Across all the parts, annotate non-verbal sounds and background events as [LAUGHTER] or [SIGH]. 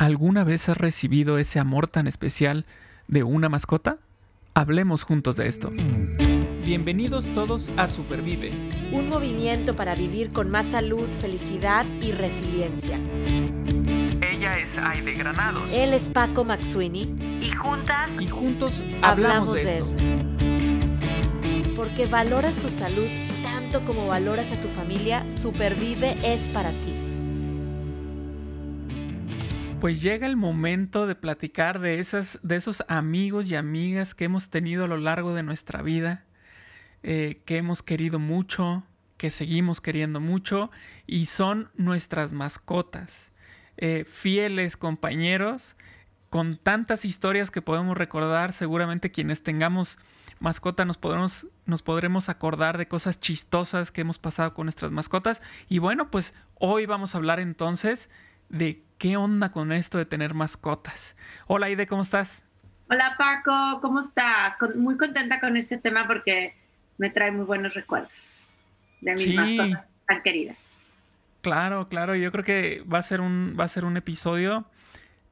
¿Alguna vez has recibido ese amor tan especial de una mascota? Hablemos juntos de esto. Bienvenidos todos a Supervive. Un movimiento para vivir con más salud, felicidad y resiliencia. Ella es Aide Granados. Él es Paco Maxuini. Y juntas. Y juntos hablamos, de, esto. Porque valoras tu salud tanto como valoras a tu familia, Supervive es para ti pues llega el momento de platicar de, esas, de esos amigos y amigas que hemos tenido a lo largo de nuestra vida, eh, que hemos querido mucho, que seguimos queriendo mucho y son nuestras mascotas, eh, fieles compañeros, con tantas historias que podemos recordar, seguramente quienes tengamos mascota nos podremos, nos podremos acordar de cosas chistosas que hemos pasado con nuestras mascotas. Y bueno, pues hoy vamos a hablar entonces de qué onda con esto de tener mascotas. Hola Aide, ¿cómo estás? Hola Paco, ¿cómo estás? muy contenta con este tema porque me trae muy buenos recuerdos de mis mascotas tan queridas. Claro, claro, yo creo que va a ser un, va a ser un episodio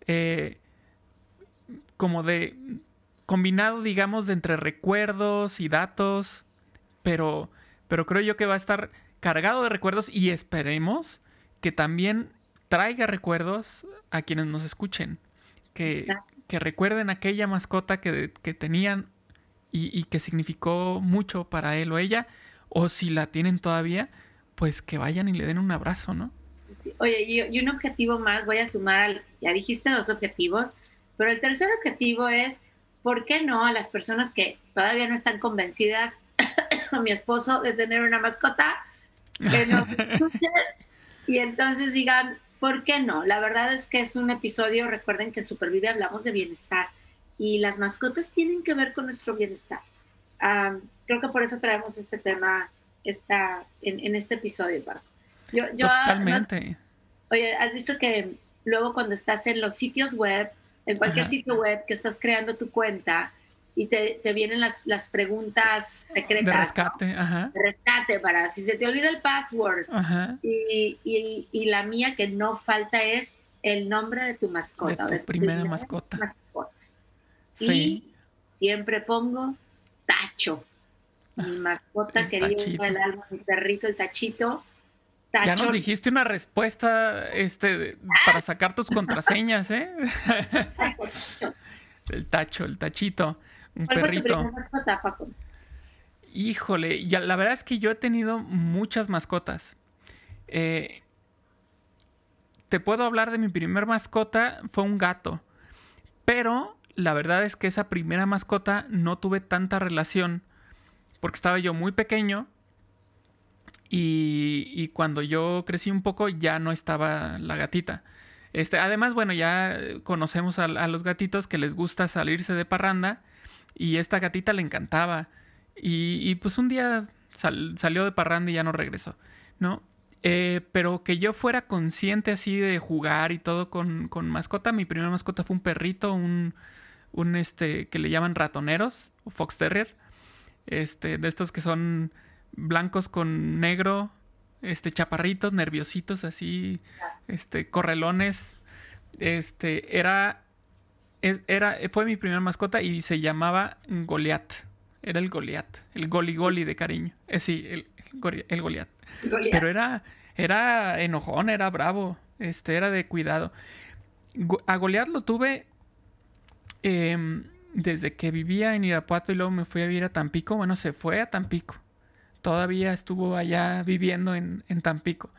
eh, como de combinado, digamos, de entre recuerdos y datos, pero, pero creo yo que va a estar cargado de recuerdos y esperemos que también traiga recuerdos a quienes nos escuchen. Que, que recuerden aquella mascota que, tenían y, que significó mucho para él o ella. O si la tienen todavía, pues que vayan y le den un abrazo, ¿no? Oye, y, un objetivo más, voy a sumar al, ya dijiste dos objetivos, pero el tercer objetivo es, ¿por qué no a las personas que todavía no están convencidas, [COUGHS] a mi esposo, de tener una mascota, que nos [LAUGHS] escuchen y entonces digan, ¿Por qué no? La verdad es que es un episodio, recuerden que en Supervive hablamos de bienestar y las mascotas tienen que ver con nuestro bienestar. creo que por eso traemos este tema esta, en, este episodio, Paco. Yo, Totalmente. oye, ¿has visto que luego cuando estás en los sitios web, en cualquier sitio web que estás creando tu cuenta, y te, vienen las, las, preguntas secretas. De rescate, ajá. De rescate, para si se te olvida el password. Ajá. Y, y, la mía que no falta es el nombre de tu mascota. De tu, primera, mascota. Sí. Y siempre pongo Tacho. Mi ah, mascota querida del alma, mi perrito, el Tachito. Ya nos dijiste una respuesta este, para sacar tus [LAUGHS] contraseñas, ¿eh? el tacho, el tachito. Un perrito. Híjole, ya, la verdad es que yo he tenido muchas mascotas. Eh, te puedo hablar de mi primer mascota, fue un gato. Pero la verdad es que esa primera mascota no tuve tanta relación porque estaba yo muy pequeño y, cuando yo crecí un poco ya no estaba la gatita. Este, además, bueno, ya conocemos a, a los gatitos que les gusta salirse de parranda y esta gatita le encantaba. Y, pues un día salió de parranda y ya no regresó, ¿no? Eh, pero que yo fuera consciente así de jugar y todo con, mascota. Mi primera mascota fue un perrito, un, un este, que le llaman ratoneros, o fox terrier. Este, de estos que son blancos con negro, este, chaparritos, nerviositos, así, este, correlones. Este, era era, fue mi primera mascota y se llamaba Goliat. Era el Goliat, el Goli Goli de cariño. Eh, sí, el, el Goliat. Pero era, era enojón, era bravo, este, era de cuidado. A Goliat lo tuve em, desde que vivía en Irapuato y luego me fui a vivir a Tampico. Bueno, se fue a Tampico. Todavía estuvo allá viviendo en, Tampico.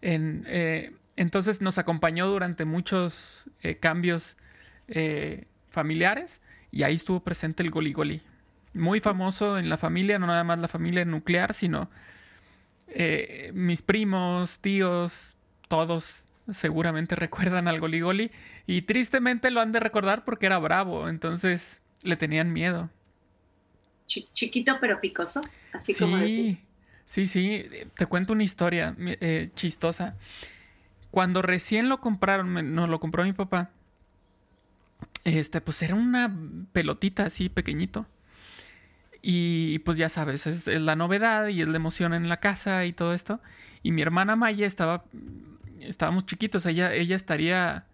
En, eh, entonces nos acompañó durante muchos eh, cambios eh, familiares y ahí estuvo presente el Goli Muy famoso en la familia, no nada más la familia nuclear, sino eh, mis primos, tíos, todos seguramente [LAUGHS] recuerdan al Goli y tristemente lo han de recordar porque era bravo, entonces le tenían miedo. chiquito pero picoso, así sí, como Sí, sí, te cuento una historia eh, chistosa. Cuando recién lo compraron, nos lo compró mi papá, este, pues era una pelotita así pequeñito. Y pues ya sabes, es, la novedad y es la emoción en la casa y todo esto. Y mi hermana Maya estaba, estábamos chiquitos, ella, ella estaría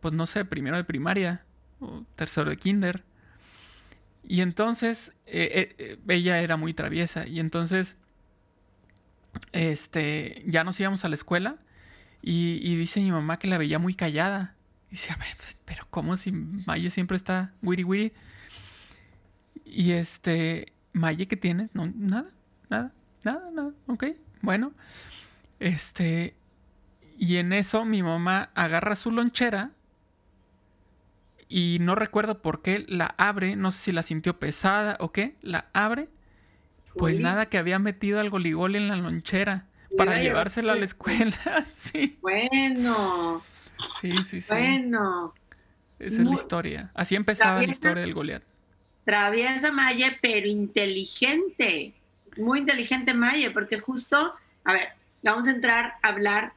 pues no sé, primero de primaria o tercero de kinder. Y entonces eh, eh, ella era muy traviesa y entonces este ya nos íbamos a la escuela y, dice mi mamá que la veía muy callada. Y dice, a ver, pues, pero ¿cómo si Maye siempre está wiri wiri? Y este, Maye, ¿qué tiene? No, nada, nada, nada, nada, ok, bueno. Este, y en eso mi mamá agarra su lonchera y no recuerdo por qué la abre, no sé si la sintió pesada o qué, la abre. Pues nada, que había metido al goligol en la lonchera para llevársela a la escuela, [LAUGHS] sí. Bueno. Sí, sí, sí. Bueno. Esa es la historia. Así empezaba la historia del Goliat. Traviesa Maye, pero inteligente. Muy inteligente Maye, porque justo, a ver, vamos a entrar a hablar,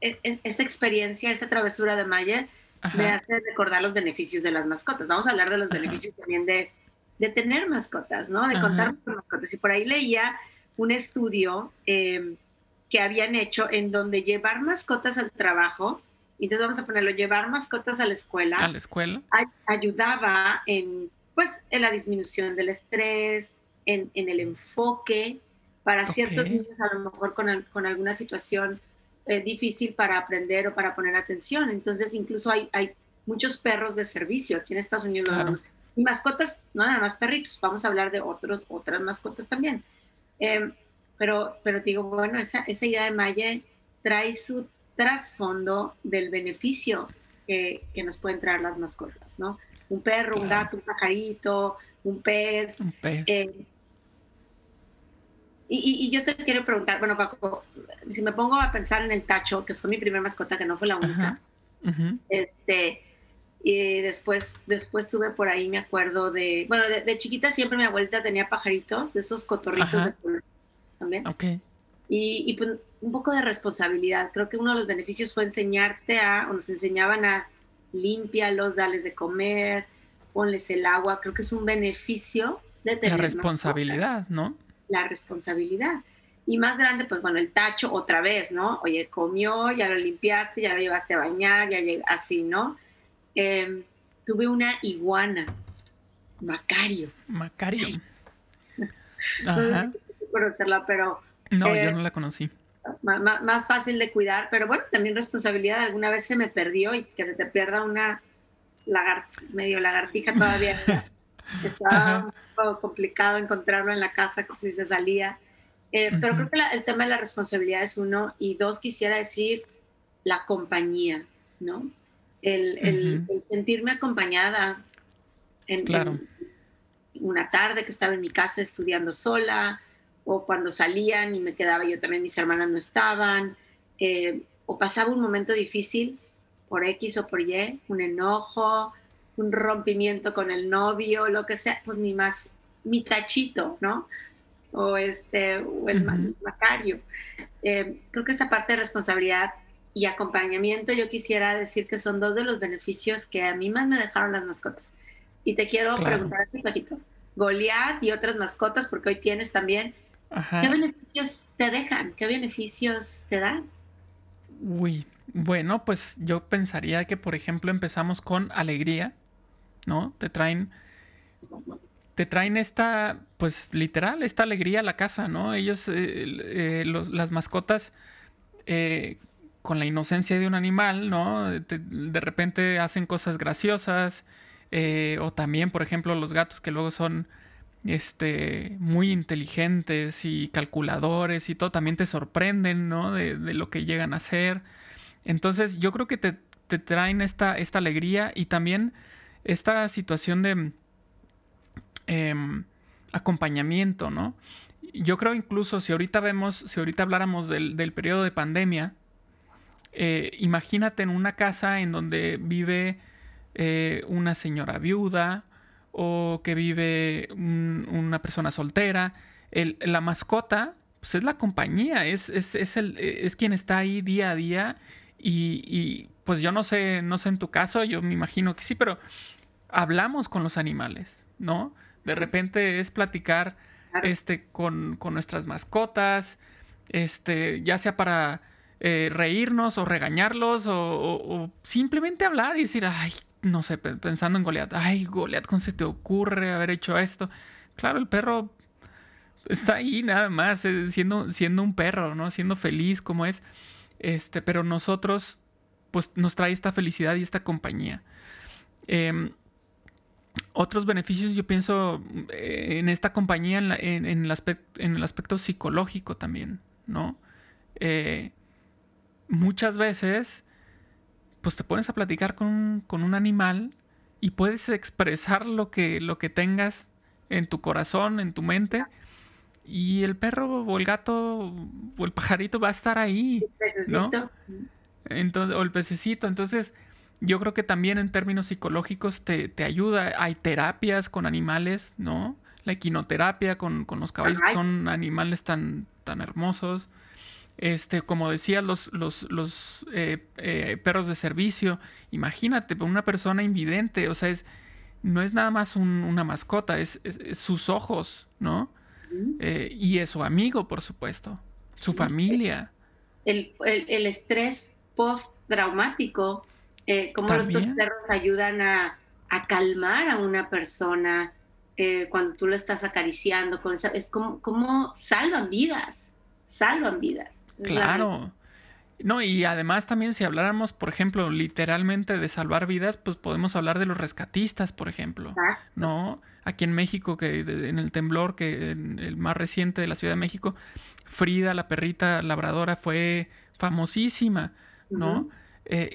e, e, esta experiencia, esta travesura de Maye, me hace recordar los beneficios de las mascotas. Vamos a hablar de los beneficios también de, de, tener mascotas, ¿no? De contar con mascotas. Y por ahí leía un estudio eh, que habían hecho en donde llevar mascotas al trabajo, entonces vamos a ponerlo, llevar mascotas a la escuela. A la escuela. ayudaba en, pues, en la disminución del estrés, en, en el enfoque, para ciertos niños a lo mejor con, con alguna situación eh, difícil para aprender o para poner atención. Entonces, incluso hay, hay muchos perros de servicio aquí en Estados Unidos. Y mascotas, no nada más perritos, vamos a hablar de otros, otras mascotas también. Eh, pero, pero digo, bueno, esa, esa idea de Maya trae su trasfondo del beneficio que, que, nos pueden traer las mascotas, ¿no? Un perro, un gato, un pajarito, un pez. Un pez. Eh, y, y, yo te quiero preguntar, bueno, Paco, si me pongo a pensar en el tacho, que fue mi primera mascota, que no fue la única, este, y después, después tuve por ahí, me acuerdo de, bueno, de, chiquita siempre mi abuelita tenía pajaritos, de esos cotorritos de colores también. Ok. Y, y pues, un poco de responsabilidad. Creo que uno de los beneficios fue enseñarte a, o nos enseñaban a limpiarlos, darles de comer, ponles el agua. Creo que es un beneficio de tener. La responsabilidad, ¿no? La responsabilidad. Y más grande, pues bueno, el tacho otra vez, ¿no? Oye, comió, ya lo limpiaste, ya lo llevaste a bañar, ya llega así, ¿no? Em, tuve una iguana, Macario. Macario. [LAUGHS] Ajá conocerla, pero... No, yo eh, no la conocí. Más, fácil de cuidar, pero bueno, también responsabilidad. Alguna vez se me perdió y que se te pierda una medio lagartija todavía. [LAUGHS] Estaba un poco complicado encontrarlo en la casa, que si se salía. Eh, pero creo que el tema de la responsabilidad es uno. Y dos, quisiera decir la compañía, ¿no? El, sentirme acompañada en, claro. una tarde que estaba en mi casa estudiando sola, o cuando salían y me quedaba yo también, mis hermanas no estaban, eh, o pasaba un momento difícil por X o por Y, un enojo, un rompimiento con el novio, lo que sea, pues mi más, mi tachito, ¿no? O este, o el macario. Eh, creo que esta parte de responsabilidad y acompañamiento, yo quisiera decir que son dos de los beneficios que a mí más me dejaron las mascotas. Y te quiero preguntar a ti, Paquito, Goliath y otras mascotas, porque hoy tienes también, ¿Qué beneficios te dejan? ¿Qué beneficios te dan? Uy, bueno, pues yo pensaría que, por ejemplo, empezamos con alegría, ¿no? Te traen, te traen esta, pues literal, esta alegría a la casa, ¿no? Ellos, eh, eh, las mascotas, eh, con la inocencia de un animal, ¿no? de repente hacen cosas graciosas, o también, por ejemplo, los gatos que luego son este, muy inteligentes y calculadores y todo, también te sorprenden, ¿no? De, lo que llegan a hacer. Entonces, yo creo que te, traen esta, esta, alegría y también esta situación de em, acompañamiento, ¿no? Yo creo incluso si ahorita vemos, si ahorita habláramos del, periodo de pandemia, eh, imagínate en una casa en donde vive eh, una señora viuda, o que vive una persona soltera. la mascota, pues es la compañía, es, es, el, es quien está ahí día a día y, pues yo no sé, no sé en tu caso, yo me imagino que sí, pero hablamos con los animales, ¿no? De repente es platicar este, con, con nuestras mascotas, este, ya sea para eh, reírnos o regañarlos o, simplemente hablar y decir, ay, no sé, pensando en Goliat, ay, Goliat, ¿cómo se te ocurre haber hecho esto? Claro, el perro está ahí nada más, eh, siendo, siendo un perro, ¿no? Siendo feliz como es. Este, pero nosotros, pues nos trae esta felicidad y esta compañía. Em, otros beneficios, yo pienso eh, en esta compañía, en, el, aspecto, psicológico también, ¿no? Eh, muchas veces, pues te pones a platicar con, un animal y puedes expresar lo que, lo que tengas en tu corazón, en tu mente, y el perro o el gato o el pajarito va a estar ahí, ¿no? Entonces, o el pececito, entonces yo creo que también en términos psicológicos te, ayuda. Hay terapias con animales, ¿no? La equinoterapia con, los caballos, que son animales tan, tan hermosos. Este, como decía, los, los, los eh, eh, perros de servicio. Imagínate, una persona invidente, o sea, es, no es nada más una mascota, es, sus ojos, ¿no? Eh, y es su amigo, por supuesto, su familia. El, el estrés postraumático eh, cómo estos perros ayudan a, calmar a una persona eh, cuando tú lo estás acariciando, con esa, es como, como salvan vidas, salvan vidas. Claro. No, y además también si habláramos, por ejemplo, literalmente de salvar vidas, pues podemos hablar de los rescatistas, por ejemplo, ¿no? Aquí en México, que en el temblor, que en el más reciente de la Ciudad de México, Frida, la perrita labradora, fue famosísima, ¿no? Eh,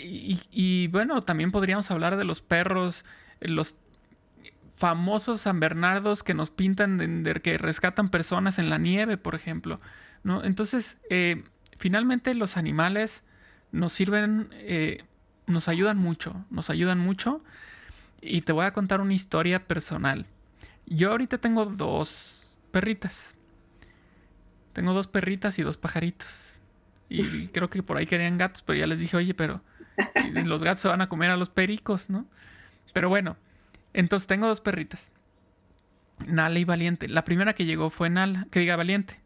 y, bueno, también podríamos hablar de los perros, los famosos San Bernardos que nos pintan, de, que rescatan personas en la nieve, por ejemplo. ¿No? Entonces, eh, finalmente los animales nos sirven, eh, nos ayudan mucho, nos ayudan mucho. Y te voy a contar una historia personal. Yo ahorita tengo dos perritas. Tengo dos perritas y dos pajaritos. Y creo que por ahí querían gatos, pero ya les dije, oye, pero [LAUGHS] los gatos se van a comer a los pericos, ¿no? Pero bueno, entonces tengo dos perritas. Nala y Valiente. La primera que llegó fue Nala, que diga Valiente.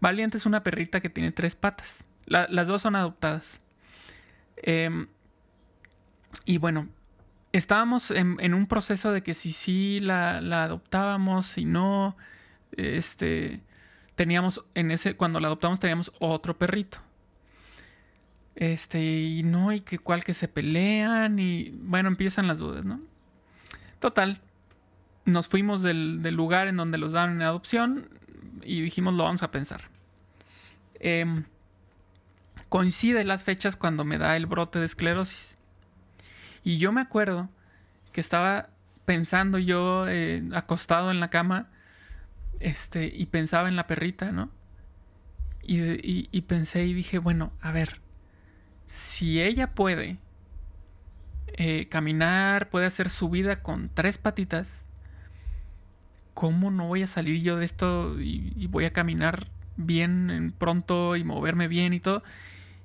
Valiente es una perrita que tiene tres patas. las dos son adoptadas. Em, y bueno, estábamos en, un proceso de que si sí la, adoptábamos, si no, este, teníamos en ese, cuando la adoptamos teníamos otro perrito. Este, y no, y que cual que se pelean, y bueno, empiezan las dudas, ¿no? Total, nos fuimos del, lugar en donde los dan en adopción y dijimos, lo vamos a pensar. Eh, coincide las fechas cuando me da el brote de esclerosis. Y yo me acuerdo que estaba pensando yo eh, acostado en la cama este, y pensaba en la perrita, ¿no? y pensé y dije, bueno, a ver, si ella puede eh, caminar, puede hacer su vida con tres patitas, ¿cómo no voy a salir yo de esto y, voy a caminar bien pronto y moverme bien y todo?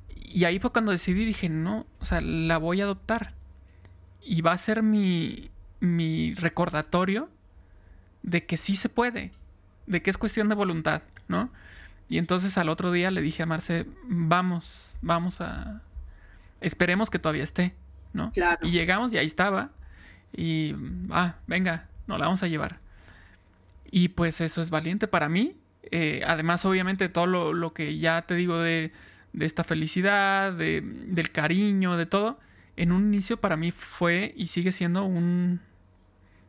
Y ahí fue cuando decidí, dije, no, o sea, la voy a adoptar. Y va a ser mi, mi recordatorio de que sí se puede, de que es cuestión de voluntad, ¿no? Y entonces al otro día le dije a Marce, vamos, vamos a, esperemos que todavía esté, ¿no? Claro. Y llegamos y ahí estaba. Y, ah, venga, nos la vamos a llevar. Y pues eso es valiente para mí. Eh, además, obviamente, todo lo, que ya te digo de, esta felicidad, de, del cariño, de todo, en un inicio para mí fue y sigue siendo un,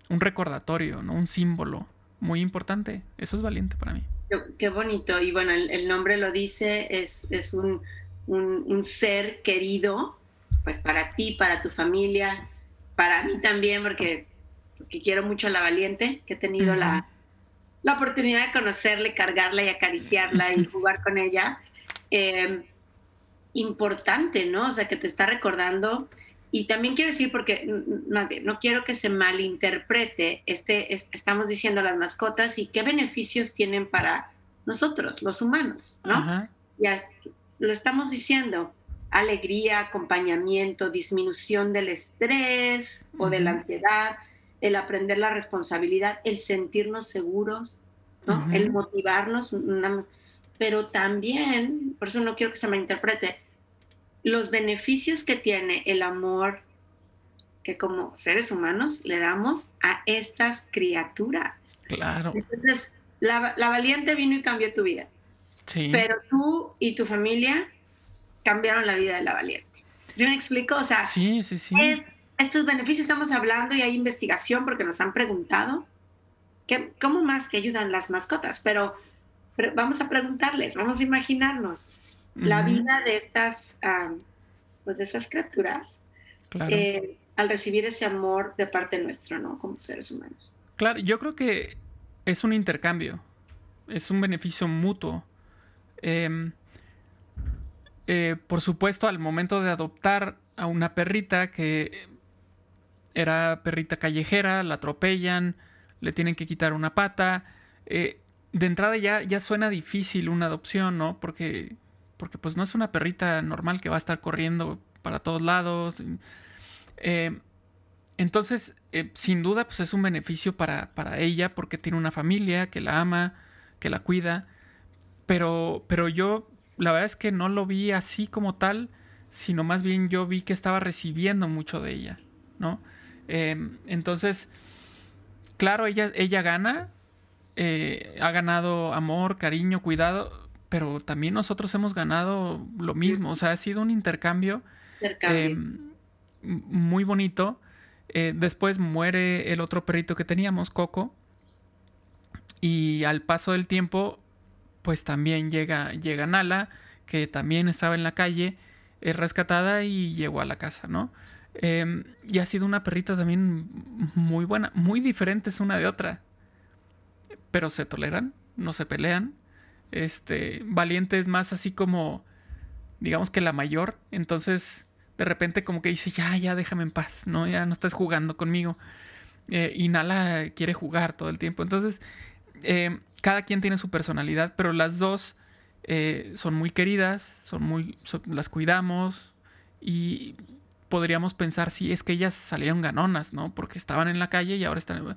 un recordatorio, ¿no? Un símbolo muy importante. Eso es valiente para mí. Qué, bonito. Y bueno, el, nombre lo dice, es, es un un, ser querido, pues para ti, para tu familia, para mí también, porque, porque quiero mucho a la valiente, que he tenido la, la, oportunidad de conocerle, cargarla y acariciarla y [LAUGHS] jugar con ella. Em, importante, ¿no? O sea, que te está recordando. Y también quiero decir, porque no, no quiero que se malinterprete, este, estamos diciendo las mascotas y qué beneficios tienen para nosotros, los humanos, ¿no? Ya lo estamos diciendo, alegría, acompañamiento, disminución del estrés o de la ansiedad, el aprender la responsabilidad, el sentirnos seguros, el motivarnos, pero también, por eso no quiero que se me interprete, los beneficios que tiene el amor que como seres humanos le damos a estas criaturas. Claro. Entonces, la, valiente vino y cambió tu vida. Sí. Pero tú y tu familia cambiaron la vida de la valiente. ¿Sí me explico? O sea, sí, sí, sí. Estos beneficios estamos hablando y hay investigación porque nos han preguntado que, cómo más que ayudan las mascotas, pero, vamos a preguntarles, vamos a imaginarnos la vida de estas, pues de esas criaturas. Claro. Eh, al recibir ese amor de parte nuestro, ¿no? Como seres humanos. Claro, yo creo que es un intercambio, es un beneficio mutuo. Em, eh, por supuesto, al momento de adoptar a una perrita que era perrita callejera, la atropellan, le tienen que quitar una pata. Eh, de entrada ya, ya suena difícil una adopción, ¿no? Porque, porque pues no es una perrita normal que va a estar corriendo para todos lados. Eh, entonces, eh, sin duda, pues es un beneficio para, ella porque tiene una familia que la ama, que la cuida. Pero, pero yo, la verdad es que no lo vi así como tal, sino más bien yo vi que estaba recibiendo mucho de ella, ¿no? Em, entonces, claro, ella, ella gana, eh, ha ganado amor, cariño, cuidado, pero también nosotros hemos ganado lo mismo, o sea, ha sido un intercambio. intercambio. Em, muy bonito. Eh, después muere el otro perrito que teníamos, Coco. Y al paso del tiempo, pues también llega, llega Nala, que también estaba en la calle, es rescatada y llegó a la casa, ¿no? Em, y ha sido una perrita también muy buena, muy diferentes una de otra. Pero se toleran, no se pelean. Este, Valiente es más así como, digamos que la mayor. Entonces, de repente como que dice, ya, ya, déjame en paz, ¿no? Ya no estás jugando conmigo. Eh, y Nala quiere jugar todo el tiempo. Entonces, eh, cada quien tiene su personalidad, pero las dos eh, son muy queridas, son muy, las cuidamos y podríamos pensar si es que ellas salieron ganonas, ¿no? Porque estaban en la calle y ahora están...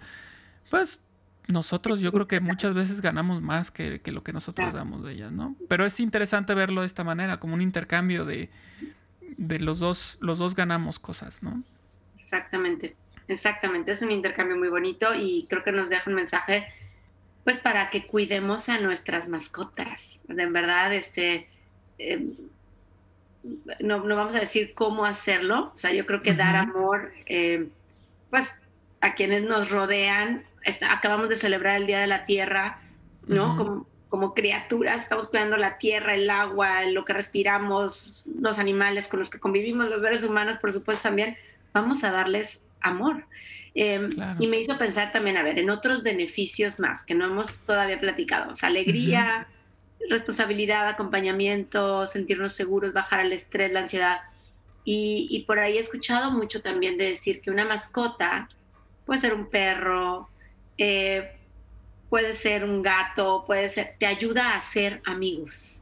Pues nosotros yo creo que muchas veces ganamos más que, que lo que nosotros damos de ellas, ¿no? Pero es interesante verlo de esta manera, como un intercambio de, de los dos, los dos ganamos cosas, ¿no? Exactamente, exactamente. Es un intercambio muy bonito y creo que nos deja un mensaje, pues, para que cuidemos a nuestras mascotas. De verdad, este, em, no, no, vamos a decir cómo hacerlo. O sea, yo creo que dar amor, em, pues, a quienes nos rodean. acabamos de celebrar el Día de la Tierra, ¿no? como, como criaturas, estamos cuidando la tierra, el agua, lo que respiramos, los animales con los que convivimos, los seres humanos, por supuesto, también, vamos a darles amor. Em, y me hizo pensar también, a ver, en otros beneficios más que no hemos todavía platicado, o sea, alegría, responsabilidad, acompañamiento, sentirnos seguros, bajar el estrés, la ansiedad. Y, y por ahí he escuchado mucho también de decir que una mascota puede ser un perro, eh, puede ser un gato, puede ser, te ayuda a ser amigos.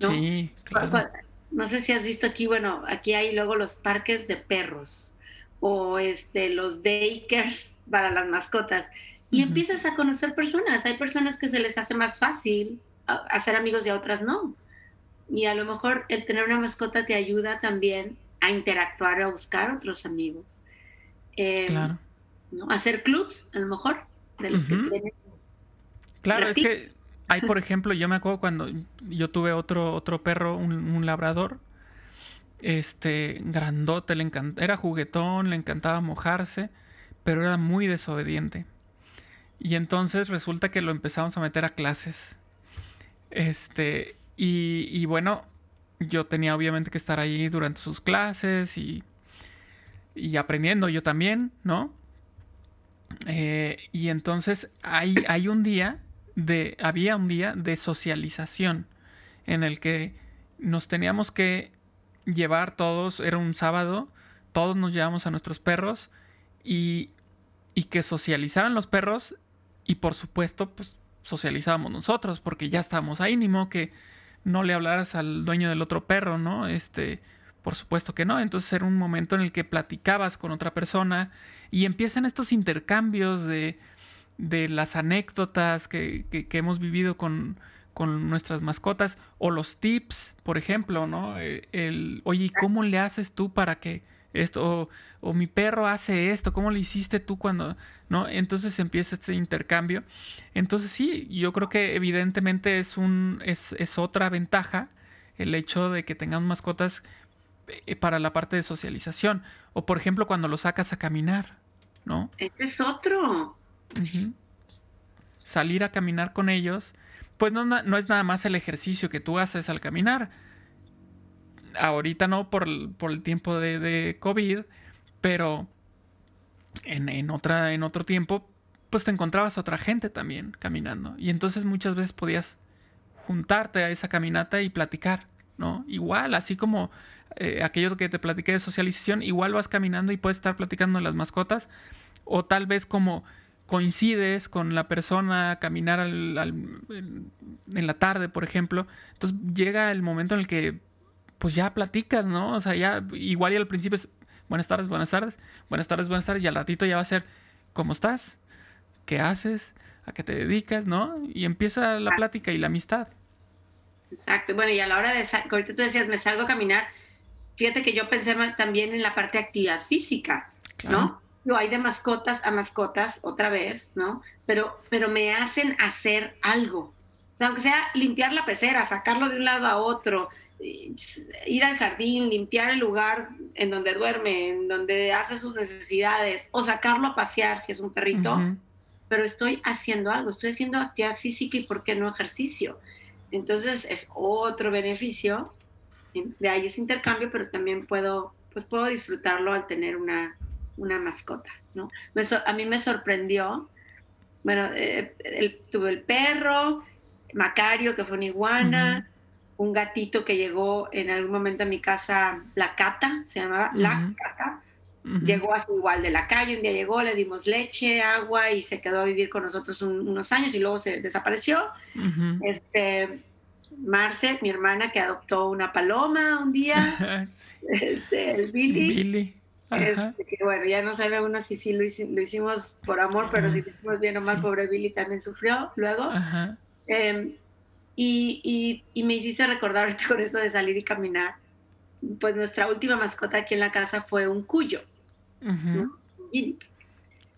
¿no? Sí, claro. No sé si has visto aquí, bueno, aquí hay luego los parques de perros o este, los daycares para las mascotas. Y empiezas a conocer personas. Hay personas que se les hace más fácil hacer amigos y a otras no. Y a lo mejor el tener una mascota te ayuda también a interactuar, a buscar otros amigos. Em, claro. ¿no? Hacer clubs, a lo mejor, de los que tienen Claro, es que hay, por ejemplo, yo me acuerdo cuando yo tuve otro, otro perro, un, labrador, este, grandote, le era juguetón, le encantaba mojarse, pero era muy desobediente. Y entonces resulta que lo empezamos a meter a clases. Este, y, y bueno, yo tenía obviamente que estar ahí durante sus clases y, y aprendiendo yo también, ¿no? Eh, y entonces hay, hay un día de, había un día de socialización en el que nos teníamos que llevar todos, era un sábado, todos nos llevamos a nuestros perros y, y que socializaran los perros y por supuesto pues socializábamos nosotros porque ya estábamos ahí, ni modo que no le hablaras al dueño del otro perro, ¿no? Este, por supuesto que no, entonces era un momento en el que platicabas con otra persona y empiezan estos intercambios de de las anécdotas que, hemos vivido con, con nuestras mascotas o los tips, por ejemplo, ¿no? Eh, el, oye, ¿cómo le haces tú para que esto, o, mi perro hace esto, ¿cómo le hiciste tú cuando, no? Entonces empieza este intercambio. Entonces sí, yo creo que evidentemente es, un, es, es otra ventaja el hecho de que tengan mascotas eh, para la parte de socialización. O por ejemplo, cuando lo sacas a caminar, ¿no? Este es otro. Salir a caminar con ellos, pues no, no, es nada más el ejercicio que tú haces al caminar. Ahorita no por, el tiempo de, COVID, pero en, en, otra, en otro tiempo, pues te encontrabas a otra gente también caminando. Y entonces muchas veces podías juntarte a esa caminata y platicar, ¿no? Igual, así como eh, aquello que te platiqué de socialización, igual vas caminando y puedes estar platicando de las mascotas, o tal vez como coincides con la persona a caminar en la tarde, por ejemplo, entonces llega el momento en el que pues ya platicas, ¿no? O sea, ya igual y al principio es buenas tardes, buenas tardes, buenas tardes, buenas tardes, y al ratito ya va a ser ¿cómo estás? ¿Qué haces? ¿A qué te dedicas? ¿No? Y empieza la plática y la amistad. Exacto. Bueno, y a la hora de, ahorita tú decías, me salgo a caminar, fíjate que yo pensé también en la parte de actividad física, ¿no? Yo hay de mascotas a mascotas otra vez, ¿no? Pero, pero me hacen hacer algo. O sea, aunque sea limpiar la pecera, sacarlo de un lado a otro, ir al jardín, limpiar el lugar en donde duerme, en donde hace sus necesidades, o sacarlo a pasear si es un perrito, pero estoy haciendo algo, estoy haciendo actividad física y por qué no ejercicio. Entonces es otro beneficio de ahí ese intercambio, pero también puedo, pues puedo disfrutarlo al tener una, una mascota, ¿no? a mí me sorprendió, bueno, eh, tuve el perro, Macario, que fue una iguana, un gatito que llegó en algún momento a mi casa, la cata, se llamaba la cata, llegó así igual de la calle, un día llegó, le dimos leche, agua y se quedó a vivir con nosotros unos años y luego se desapareció. Este, Marce, mi hermana, que adoptó una paloma un día, [LAUGHS] este, el Billy. Este, que bueno, ya no sabe uno si sí lo, hicimos por amor, pero si lo hicimos bien o mal, pobre Billy también sufrió luego. Em, y, me hiciste recordar ahorita con eso de salir y caminar. Pues nuestra última mascota aquí en la casa fue un cuyo.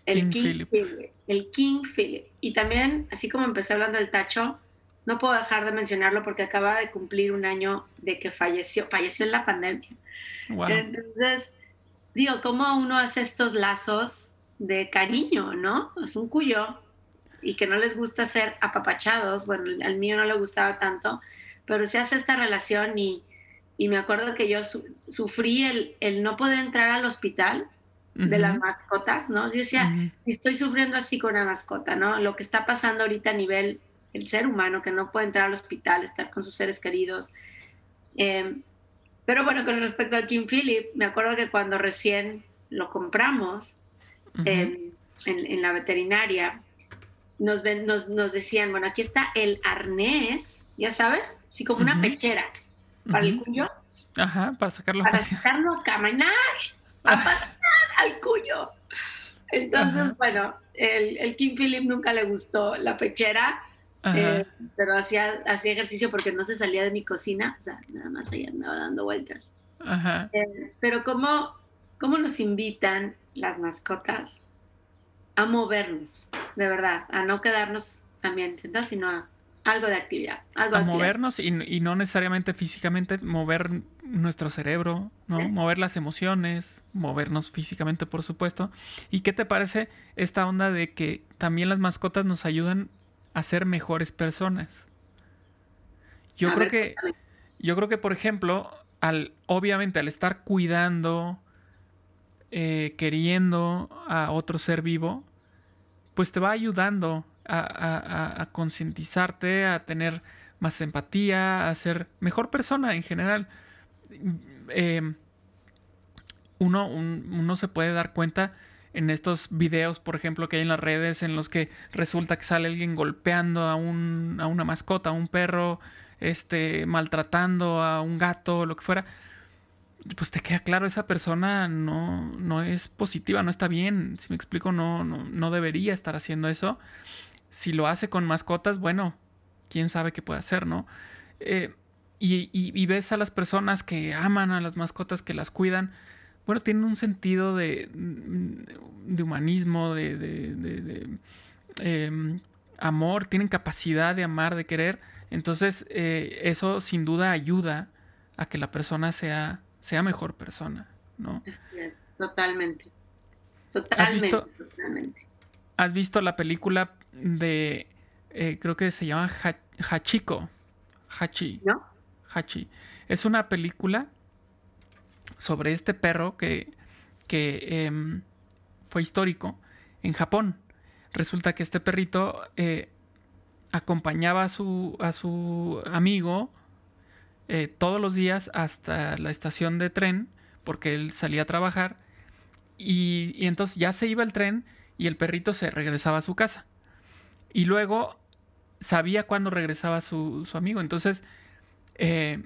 El King, Philip. El King Philip. Y también, así como empecé hablando del tacho, no puedo dejar de mencionarlo porque acaba de cumplir un año de que falleció, falleció en la pandemia. Entonces, digo, ¿cómo uno hace estos lazos de cariño, no? Es un cuyo y que no les gusta ser apapachados, bueno, al mío no le gustaba tanto, pero se hace esta relación y, y me acuerdo que yo sufrí el, el, no poder entrar al hospital de las mascotas, ¿no? Yo decía, estoy sufriendo así con una mascota, ¿no? Lo que está pasando ahorita a nivel el ser humano que no puede entrar al hospital, estar con sus seres queridos. Em, pero bueno, con respecto al King Philip, me acuerdo que cuando recién lo compramos em, en, la veterinaria, nos, nos, decían, bueno, aquí está el arnés, ya sabes, así como una pechera para el cuyo. Ajá, para sacarlo a Para sacarlo a caminar, a pasar al cuyo. Entonces, bueno, el, el King Philip nunca le gustó la pechera eh, pero hacía, hacía ejercicio porque no se salía de mi cocina, o sea, nada más ahí andaba dando vueltas. Eh, pero ¿cómo, ¿cómo nos invitan las mascotas a movernos, de verdad, a no quedarnos también sentados, sino a algo de actividad. Algo a movernos y, no necesariamente físicamente, mover nuestro cerebro, ¿no? Mover las emociones, movernos físicamente, por supuesto. ¿Y qué te parece esta onda de que también las mascotas nos ayudan a ser mejores personas. Yo creo que, yo creo que, por ejemplo, al, obviamente al estar cuidando, eh, queriendo a otro ser vivo, pues te va ayudando a, concientizarte, a tener más empatía, a ser mejor persona en general. Eh, uno, uno se puede dar cuenta en estos videos, por ejemplo, que hay en las redes en los que resulta que sale alguien golpeando a, un, a una mascota, a un perro, este, maltratando a un gato, lo que fuera, pues te queda claro, esa persona no, no es positiva, no está bien. Si me explico, no, no, no debería estar haciendo eso. Si lo hace con mascotas, bueno, quién sabe qué puede hacer, ¿no? Eh, y, ves a las personas que aman a las mascotas, que las cuidan, bueno, tienen un sentido de, de humanismo, de, em, amor, tienen capacidad de amar, de querer. Entonces, eh, eso sin duda ayuda a que la persona sea, sea mejor persona, ¿no? totalmente. Totalmente, ¿Has visto, totalmente. ¿Has visto la película de, eh, creo que se llama Hachiko? Hachi. ¿No? Hachi. Es una película sobre este perro que, que em, fue histórico en Japón. Resulta que este perrito eh, acompañaba a su, a su amigo eh, todos los días hasta la estación de tren, porque él salía a trabajar, y, entonces ya se iba el tren y el perrito se regresaba a su casa. Y luego sabía cuándo regresaba su, su amigo, entonces eh,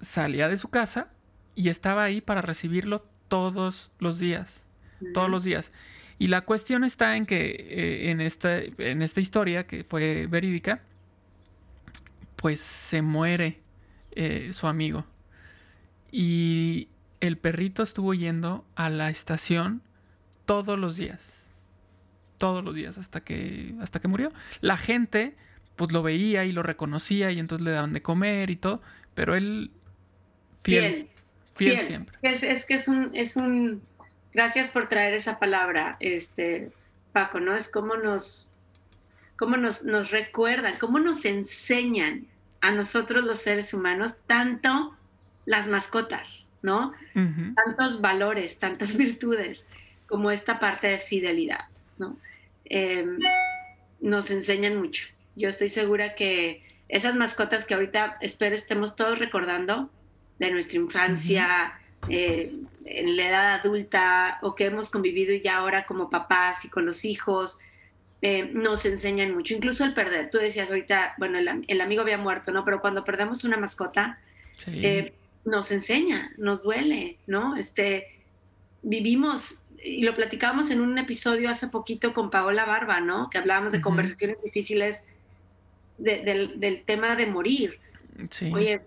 salía de su casa y estaba ahí para recibirlo todos los días, todos los días. Y la cuestión está en que eh, en, esta, en esta historia, que fue verídica, pues se muere eh, su amigo. Y el perrito estuvo yendo a la estación todos los días. Todos los días hasta que, hasta que murió. La gente pues lo veía y lo reconocía y entonces le daban de comer y todo, pero él fiel, fiel, siempre. Es, que es un, es un, gracias por traer esa palabra, este, Paco, ¿no? Es como nos, cómo nos, nos recuerdan, cómo nos enseñan a nosotros los seres humanos, tanto las mascotas, ¿no? Tantos valores, tantas [LAUGHS] virtudes, como esta parte de fidelidad, ¿no? Em, nos enseñan mucho. Yo estoy segura que esas mascotas que ahorita espero estemos todos recordando de nuestra infancia, eh, en la edad adulta, o que hemos convivido ya ahora como papás y con los hijos, eh, nos enseñan mucho, incluso el perder. Tú decías ahorita, bueno, el, amigo había muerto, ¿no? Pero cuando perdemos una mascota, eh, nos enseña, nos duele, ¿no? Este, vivimos, y lo platicábamos en un episodio hace poquito con Paola Barba, ¿no? Que hablábamos de conversaciones difíciles del, tema de morir. Oye,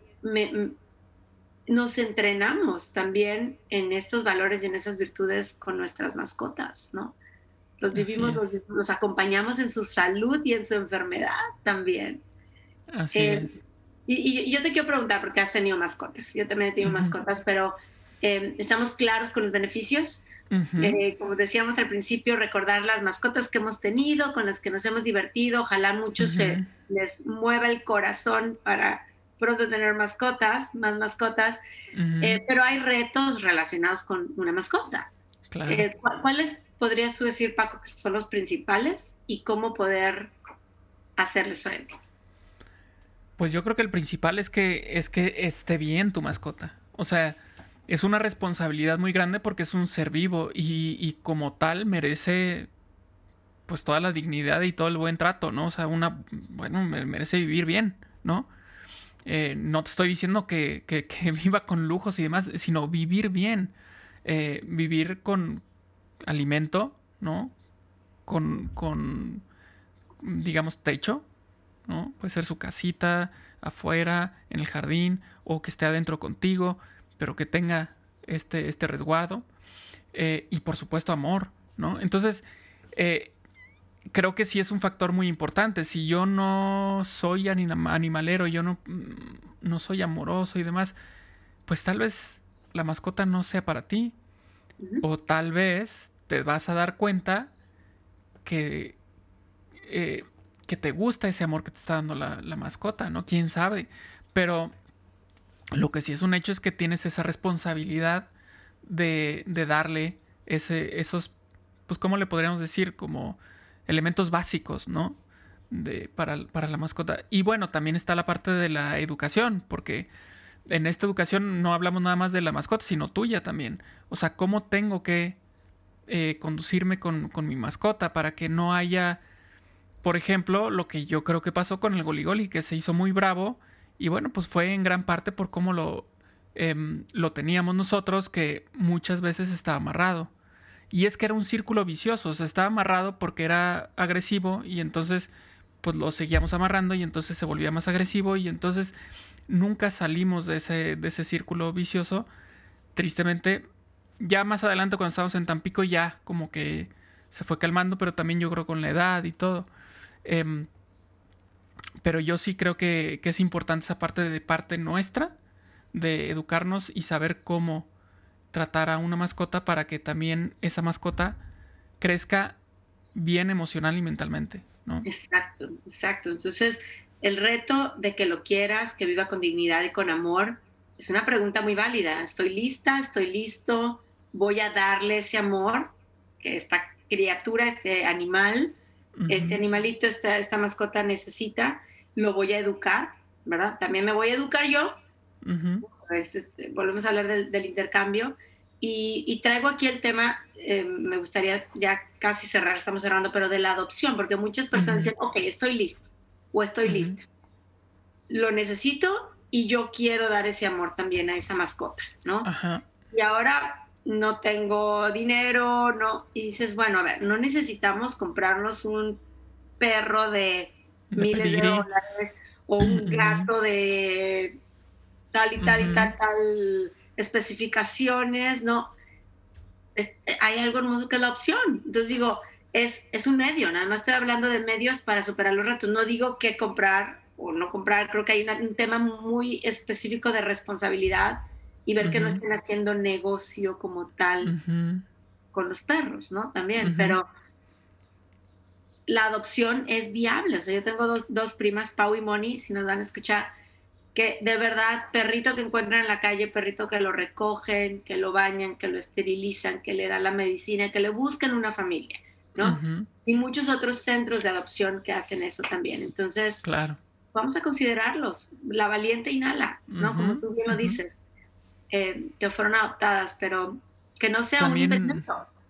nos entrenamos también en estos valores y en esas virtudes con nuestras mascotas, ¿no? Los vivimos, los, acompañamos en su salud y en su enfermedad también. Así eh, es. Y, yo te quiero preguntar, porque has tenido mascotas, yo también he tenido mascotas, pero eh, ¿estamos claros con los beneficios? Eh, como decíamos al principio, recordar las mascotas que hemos tenido, con las que nos hemos divertido, ojalá muchos se les mueva el corazón para pronto tener mascotas, más mascotas, pero hay retos relacionados con una mascota. Claro. ¿Cuáles podrías tú decir, Paco, que son los principales y cómo poder hacerles frente? Pues yo creo que el principal es que, es que esté bien tu mascota. O sea, es una responsabilidad muy grande porque es un ser vivo y, como tal merece pues toda la dignidad y todo el buen trato, ¿no? O sea, una, bueno, merece vivir bien, ¿no? Eh, no te estoy diciendo que, [LAUGHS] viva con lujos y demás, sino vivir bien, eh, vivir con, alimento, ¿no? Con, con, digamos, techo, ¿no? Puede ser su casita, afuera, en el jardín, o que esté adentro contigo, pero que tenga este, este resguardo. Eh, y por supuesto, amor, ¿no? Entonces, eh, creo que sí es un factor muy importante. Si yo no soy animalero, yo no, mm, no soy amoroso y demás, pues tal vez la mascota no sea para ti. O tal vez te vas a dar cuenta que, eh, que te gusta ese amor que te está dando la, mascota, ¿no? ¿Quién sabe? Pero lo que sí es un hecho es que tienes esa responsabilidad de, de darle ese, esos, pues, ¿cómo le podríamos decir? Como elementos básicos, ¿no? De, para, para, la mascota. Y bueno, también está la parte de la educación, porque en esta educación no hablamos nada más de la mascota, sino tuya también. O sea, cómo tengo que eh, conducirme con, mi mascota para que no haya, por ejemplo, lo que yo creo que pasó con el goligoli, que se hizo muy bravo y bueno, pues fue en gran parte por cómo lo, em, lo teníamos nosotros, que muchas veces estaba amarrado. Y es que era un círculo vicioso, o sea, estaba amarrado porque era agresivo y entonces pues lo seguíamos amarrando y entonces se volvía más agresivo y entonces nunca salimos de ese, de ese círculo vicioso. Tristemente, ya más adelante cuando estábamos en Tampico ya como que se fue calmando, pero también yo creo con la edad y todo. Em, pero yo sí creo que, que, es importante esa parte de parte nuestra, de educarnos y saber cómo tratar a una mascota para que también esa mascota crezca bien emocional y mentalmente. ¿no? Exacto, exacto. Entonces, el reto de que lo quieras, que viva con dignidad y con amor, es una pregunta muy válida. ¿Estoy lista? ¿Estoy listo? ¿Voy a darle ese amor que esta criatura, este animal, este animalito, esta, esta mascota necesita? ¿Lo voy a educar? ¿Verdad? También me voy a educar yo. Este, volvemos a hablar del, intercambio. Y, traigo aquí el tema, eh, me gustaría ya casi cerrar, estamos cerrando, pero de la adopción, porque muchas personas dicen, ok, estoy listo o estoy lista. Lo necesito y yo quiero dar ese amor también a esa mascota, ¿no? Y ahora no tengo dinero, no, y dices, bueno, a ver, no necesitamos comprarnos un perro de, miles de dólares o un gato de tal y tal y tal, tal especificaciones, ¿no? hay algo hermoso que es la opción. Entonces digo, es, es un medio, nada más estoy hablando de medios para superar los retos. No digo qué comprar o no comprar, creo que hay un tema muy específico de responsabilidad y ver que no estén haciendo negocio como tal con los perros, ¿no? También, pero la adopción es viable. O sea, yo tengo dos, dos primas, Pau y Moni, si nos van a escuchar, que de verdad, perrito que encuentran en la calle, perrito que lo recogen, que lo bañan, que lo esterilizan, que le dan la medicina, que le buscan una familia, ¿no? Y muchos otros centros de adopción que hacen eso también. Entonces, claro. vamos a considerarlos. La valiente inhala, ¿no? Como tú bien lo dices, eh, que fueron adoptadas, pero que no sea también, un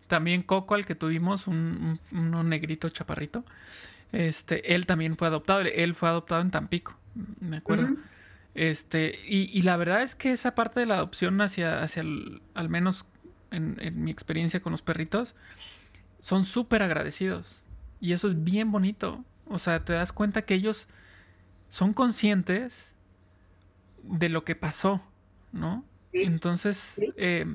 También Coco, al que tuvimos, un, un, negrito chaparrito, este, él también fue adoptado. Él fue adoptado en Tampico, me acuerdo. Este, y, la verdad es que esa parte de la adopción hacia, hacia al menos en, mi experiencia con los perritos, son súper agradecidos. Y eso es bien bonito. O sea, te das cuenta que ellos son conscientes de lo que pasó, ¿no? Entonces, eh,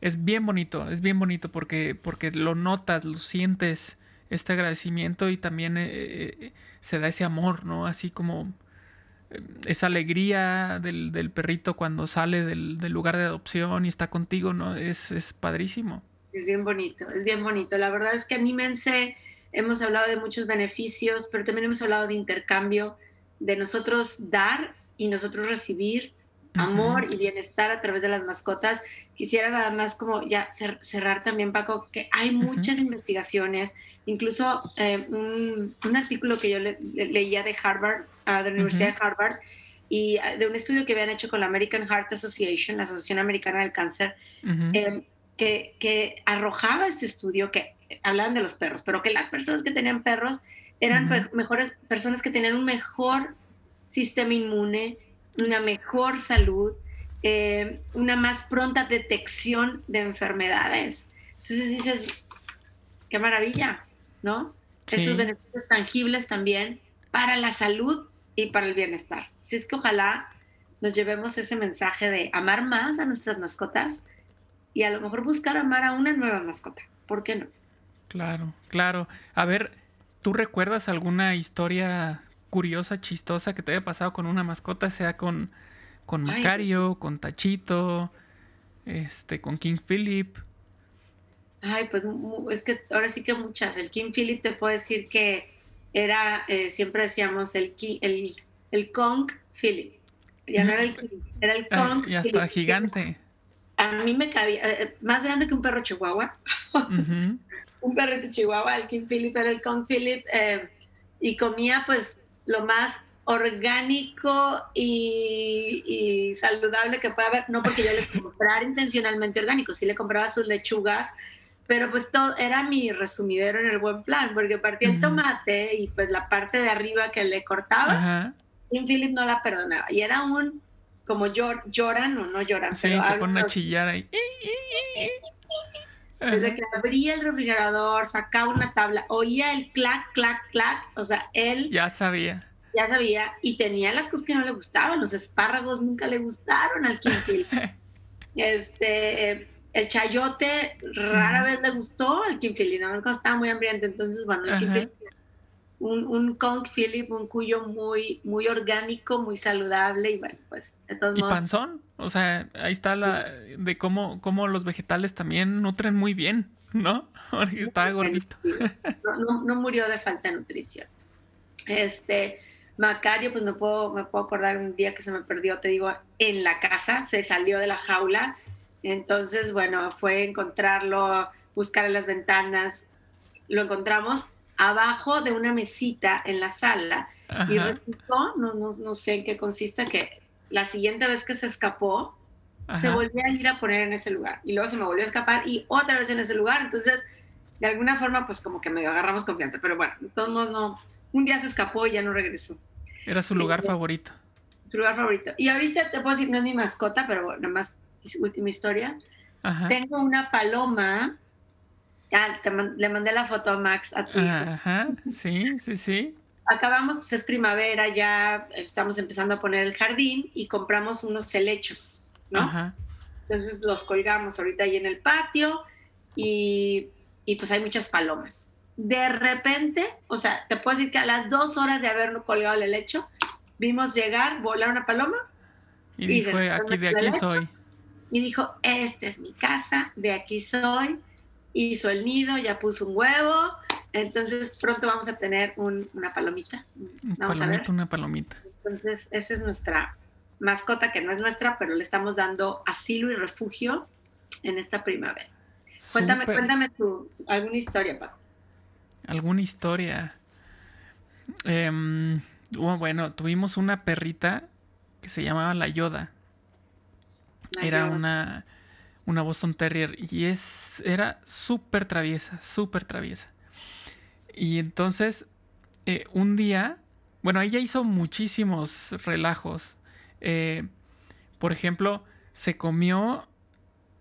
es bien bonito, es bien bonito porque, porque lo notas, lo sientes, este agradecimiento y también eh, eh, se da ese amor, ¿no? Así como esa alegría del, perrito cuando sale del, lugar de adopción y está contigo, ¿no? Es, es padrísimo. Es bien bonito, es bien bonito. La verdad es que anímense, hemos hablado de muchos beneficios, pero también hemos hablado de intercambio, de nosotros dar y nosotros recibir amor y bienestar a través de las mascotas. Quisiera nada más como ya cerrar también, Paco, que hay muchas investigaciones, incluso eh, un, artículo que yo leía de Harvard, uh, de la Universidad de Harvard, y ah, de un estudio que habían hecho con la American Heart Association, la Asociación Americana del Cáncer, em, que, que, arrojaba este estudio que hablaban de los perros, pero que las personas que tenían perros eran mejores personas que tenían un mejor sistema inmune, una mejor salud, eh, una más pronta detección de enfermedades. Entonces dices, qué maravilla, ¿no? Estos beneficios tangibles también para la salud y para el bienestar. Así es que ojalá nos llevemos ese mensaje de amar más a nuestras mascotas y a lo mejor buscar amar a una nueva mascota. ¿Por qué no? Claro, claro. A ver, ¿tú recuerdas alguna historia curiosa, chistosa que te haya pasado con una mascota, sea con, con Macario, con Tachito, este, con King Philip. Ay, pues es que ahora sí que muchas. El King Philip te puedo decir que era, eh, siempre decíamos, el, el, el Kong Philip. Ya no era el King, [LAUGHS] era el ah, Kong. y hasta gigante. A mí me cabía, eh, eh, más grande que un perro chihuahua. [LAUGHS] un perrito chihuahua, el King Philip era el Kong Philip. y comía pues lo más orgánico y, saludable que pueda haber, no porque yo le comprara intencionalmente orgánico, sí le compraba sus lechugas, pero pues todo era mi resumidero en el buen plan, porque partía el tomate y pues la parte de arriba que le cortaba, y Philip no la perdonaba, y era un, como lloran o no lloran. Sí, se ponen a chillar ahí. [LAUGHS] Desde que abría el refrigerador, sacaba una tabla, oía el clac, clac, clac, o sea, él... Ya sabía. Ya sabía, y tenía las cosas que no le gustaban, los espárragos nunca le gustaron al Quintil. [LAUGHS] este, el chayote rara vez le gustó al Kim Philly, ¿no? estaba muy hambriento, entonces, bueno, el Philly, un, un Kong Philip, un cuyo muy, muy orgánico, muy saludable, y bueno, pues, de todos ¿Y panzón? O sea, ahí está la de cómo, cómo los vegetales también nutren muy bien, ¿no? [LAUGHS] Porque estaba gordito. No, no, murió de falta de nutrición. Este, Macario, pues me puedo, me puedo acordar un día que se me perdió, te digo, en la casa, se salió de la jaula entonces, bueno, fue encontrarlo, buscar en las ventanas. Lo encontramos abajo de una mesita en la sala. Y resultó, no, no, no, sé en qué consiste, que la siguiente vez que se escapó, se volvió a ir a poner en ese lugar. Y luego se me volvió a escapar y otra vez en ese lugar. Entonces, de alguna forma, pues como que medio agarramos confianza. Pero bueno, de todos modos, no. Un día se escapó y ya no regresó. Era su lugar favorito. Su lugar favorito. Y ahorita te puedo decir, no es mi mascota, pero nada más última historia. Tengo una paloma. Le mandé la foto a Max a tu Ajá, sí, sí, sí. Acabamos, pues es primavera, ya estamos empezando a poner el jardín y compramos unos helechos, ¿no? Ajá. Entonces los colgamos ahorita ahí en el patio y, y pues hay muchas palomas. De repente, o sea, te puedo decir que a las dos horas de haber colgado el helecho, vimos llegar, volar una paloma. Y, dijo, aquí de aquí soy y dijo, esta es mi casa, de aquí soy, hizo el nido, ya puso un huevo, entonces pronto vamos a tener una palomita. Vamos a ver. una palomita. Entonces, esa es nuestra mascota, que no es nuestra, pero le estamos dando asilo y refugio en esta primavera. Cuéntame, cuéntame tu, alguna historia, Paco. ¿Alguna historia? Em, bueno, tuvimos una perrita que se llamaba La Yoda. Era una, una Boston Terrier y es, era súper traviesa, súper traviesa. Y entonces, eh, un día, bueno, ella hizo muchísimos relajos. Eh, por ejemplo, se comió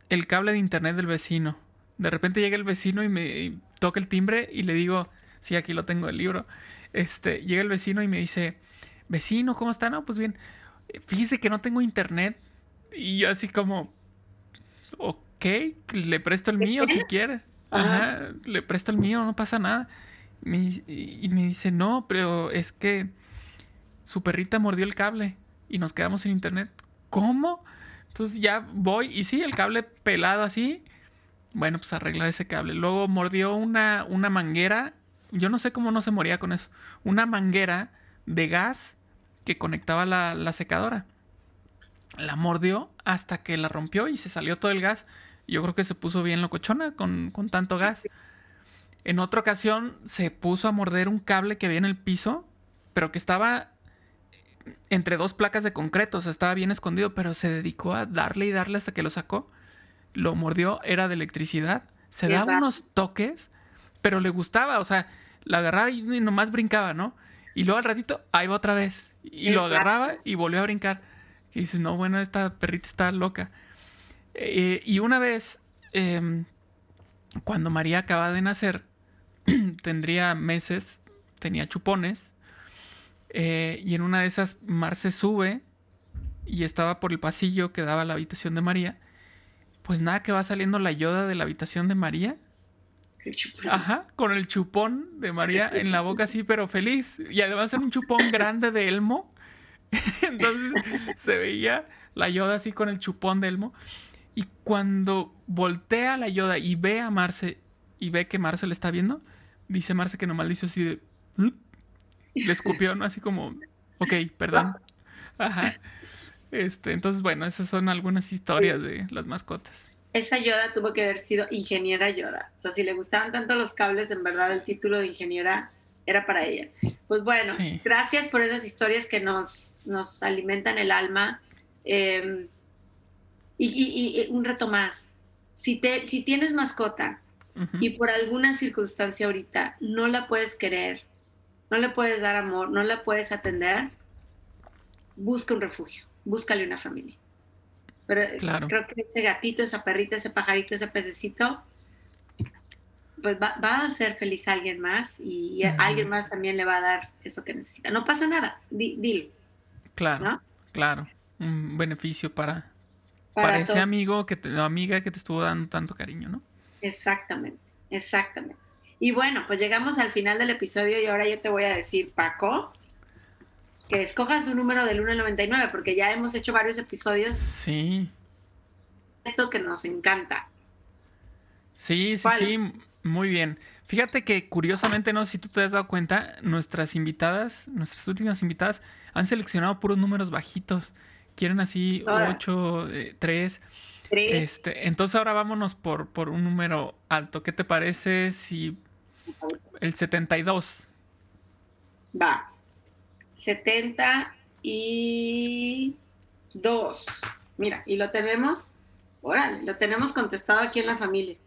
el cable de internet del vecino. De repente llega el vecino y me toca el timbre y le digo, sí, aquí lo tengo el libro. Este, llega el vecino y me dice, vecino, ¿cómo está? No, pues bien. Fíjese que no tengo internet. Y yo así como, ok, le presto el mío si quiere. Ajá, le presto el mío, no pasa nada. y me dice, no, pero es que su perrita mordió el cable y nos quedamos sin internet. ¿Cómo? Entonces ya voy y sí, el cable pelado así. Bueno, pues arreglar ese cable. Luego mordió una, una manguera. Yo no sé cómo no se moría con eso. Una manguera de gas que conectaba la, la secadora la mordió hasta que la rompió y se salió todo el gas. Yo creo que se puso bien locochona con, con tanto gas. En otra ocasión se puso a morder un cable que había en el piso, pero que estaba entre dos placas de concreto, o sea, estaba bien escondido, pero se dedicó a darle y darle hasta que lo sacó. Lo mordió, era de electricidad, se daba unos toques, pero le gustaba, o sea, la agarraba y nomás brincaba, ¿no? Y luego al ratito, ahí va otra vez. Y lo agarraba y volvió a brincar. Y dices, no, bueno, esta perrita está loca. Eh, y una vez, em, cuando María acaba de nacer, [CLEARS THROAT] tendría meses, tenía chupones. Eh, y en una de esas, Mar se sube y estaba por el pasillo que daba a la habitación de María. Pues nada, que va saliendo la yoda de la habitación de María. Ajá, con el chupón de María en la boca así, pero feliz. Y además era un chupón grande de Elmo [LAUGHS] Entonces se veía la Yoda así con el chupón de Elmo. Y cuando voltea la Yoda y ve a Marce y ve que Marce le está viendo, dice Marce que nomás le hizo así de. Le escupió, ¿no? Así como, ok, perdón. Ajá. Este, entonces, bueno, esas son algunas historias de las mascotas. Esa Yoda tuvo que haber sido ingeniera Yoda. O sea, si le gustaban tanto los cables, en verdad el título de ingeniera era para ella. Pues bueno, gracias por esas historias que nos, nos alimentan el alma. Em, y, un reto más, si, te, si tienes mascota y por alguna circunstancia ahorita no la puedes querer, no le puedes dar amor, no la puedes atender, busca un refugio, búscale una familia. Pero creo que ese gatito, esa perrita, ese pajarito, ese pececito pues va, va a hacer feliz a alguien más y a alguien más también le va a dar eso que necesita. No pasa nada, di- dilo. Claro, ¿No? claro. Un beneficio para, Para para, ese todo. amigo que te, o amiga que te estuvo dando tanto cariño, ¿no? Exactamente, exactamente. Y bueno, pues llegamos al final del episodio y ahora yo te voy a decir, Paco, que escojas un número del 1 al 99, porque ya hemos hecho varios episodios Sí, esto que nos encanta. sí, sí, ¿Cuál? sí, muy bien. Fíjate que curiosamente, no sé si tú te has dado cuenta, nuestras invitadas, nuestras últimas invitadas, han seleccionado puros números bajitos. Quieren así Ahora. 8, 3. Tres, Este, entonces ahora vámonos por, por un número alto. ¿Qué te parece si el 72? va. 72. Mira, y lo tenemos, órale, lo tenemos contestado aquí en la familia.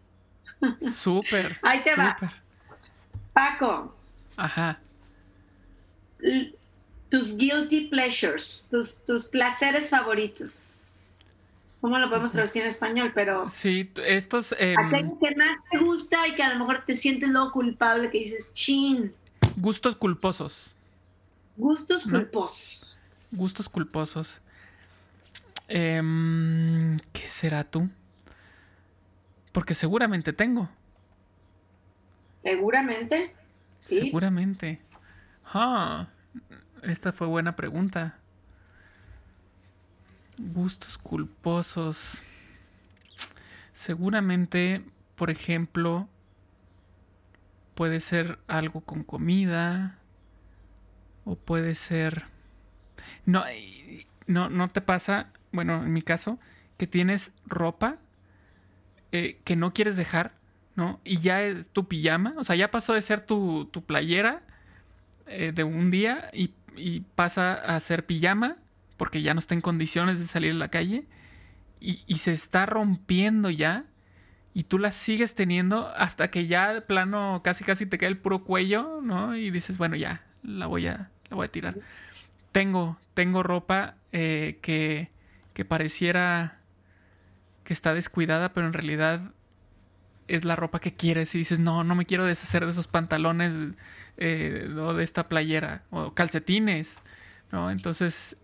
Súper. Ahí te va. Paco, Ajá. tus guilty pleasures, tus, tus placeres favoritos. ¿Cómo lo podemos traducir en español? Pero Sí, estos em, aquello que más te gusta y que a lo mejor te sientes luego culpable, que dices, chin, gustos culposos. gustos ¿No? culposos. Gustos culposos. Em, ¿Qué será tú? Porque seguramente tengo. Seguramente. Sí. Seguramente. Ah, esta fue buena pregunta. Gustos culposos. Seguramente, por ejemplo, puede ser algo con comida. O puede ser. No, no, no te pasa, bueno, en mi caso, que tienes ropa eh, que no quieres dejar, ¿no? Y ya es tu pijama, o sea, ya pasó de ser tu, tu playera eh, de un día y, pasa a ser pijama porque ya no está en condiciones de salir a la calle y, y se está rompiendo ya y tú la sigues teniendo hasta que ya de plano casi casi te cae el puro cuello, ¿no? Y dices, bueno, ya, la voy a, la voy a tirar. Tengo, tengo ropa eh, que, que pareciera que está descuidada, pero en realidad es la ropa que quieres y dices, no, no me quiero deshacer de esos pantalones eh, o de esta playera o calcetines, ¿no? Entonces,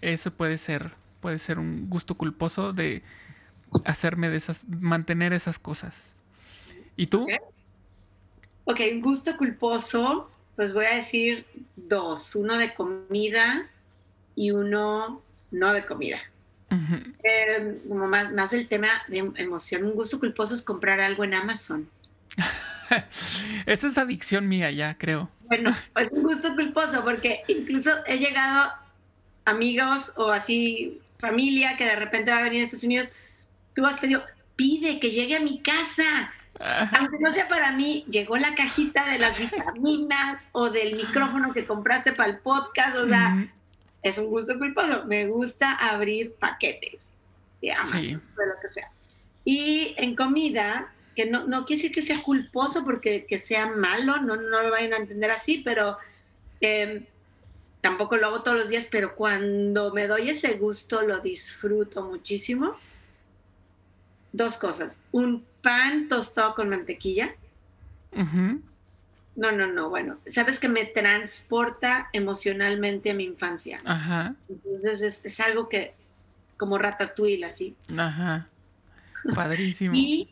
eso puede ser, puede ser un gusto culposo de hacerme de esas, mantener esas cosas. ¿Y tú? Ok. Ok, un gusto culposo, pues voy a decir dos, uno de comida y uno no de comida. Eh, como más, más del tema de emoción, un gusto culposo es comprar algo en Amazon. [LAUGHS] Esa es adicción mía ya, creo. Bueno, [LAUGHS] es un gusto culposo porque incluso he llegado amigos o así familia que de repente va a venir a Estados Unidos, tú has pedido, pide que llegue a mi casa, aunque no sea para mí, llegó la cajita de las [LAUGHS] vitaminas o del micrófono que compraste para el podcast, o sea. Es un gusto culposo. Me gusta abrir paquetes de Amazon, Sí. de lo que sea. Y en comida, que no, no quiere decir que sea culposo porque que sea malo, no, no lo vayan a entender así, pero eh, tampoco lo hago todos los días, pero cuando me doy ese gusto lo disfruto muchísimo. Dos cosas. Un pan tostado con mantequilla. Ujú. No, no, no, bueno, sabes que me transporta emocionalmente a mi infancia. Ajá, Entonces es, es algo que, como ratatouille, así. ajá. [LAUGHS] Padrísimo. Y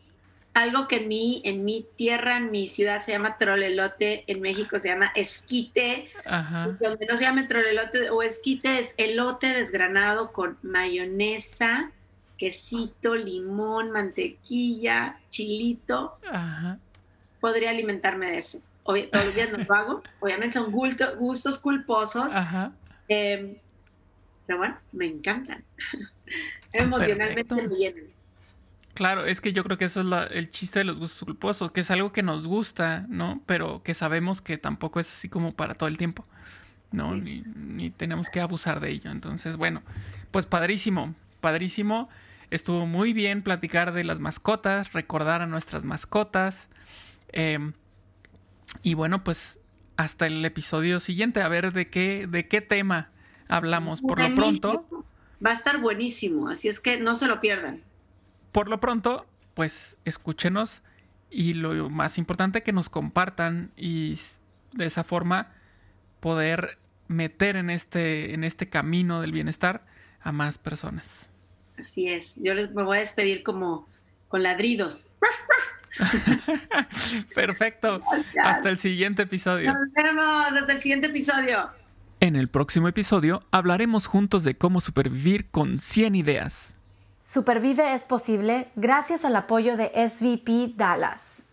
algo que en mi, en mi tierra, en mi ciudad se llama trolelote, en México se llama esquite, Ajá. y donde no se llame trolelote o esquite es elote desgranado con mayonesa, quesito, limón, mantequilla, chilito. Ajá. Podría alimentarme de eso. Obvi- todos los días no lo [LAUGHS] hago. Obviamente son gustos culposos. Ajá. Eh, pero bueno, me encantan. [LAUGHS] Emocionalmente Perfecto. me llenan. Claro, es que yo creo que eso es la- el chiste de los gustos culposos, que es algo que nos gusta, ¿no? Pero que sabemos que tampoco es así como para todo el tiempo, ¿no? Ni, ni tenemos que abusar de ello. Entonces, bueno, pues padrísimo, padrísimo. Estuvo muy bien platicar de las mascotas, recordar a nuestras mascotas. eh, y bueno, pues hasta el episodio siguiente, a ver de qué, de qué tema hablamos. Por lo pronto. Va a estar buenísimo, así es que no se lo pierdan. por lo pronto, pues escúchenos y lo más importante que nos compartan y de esa forma poder meter en este, en este camino del bienestar a más personas. Así es, yo les, me voy a despedir como con ladridos. [LAUGHS] [LAUGHS] Perfecto. Hasta el siguiente episodio. Nos vemos hasta el siguiente episodio. En el próximo episodio hablaremos juntos de cómo supervivir con 100 ideas. Supervive es posible gracias al apoyo de SVP Dallas.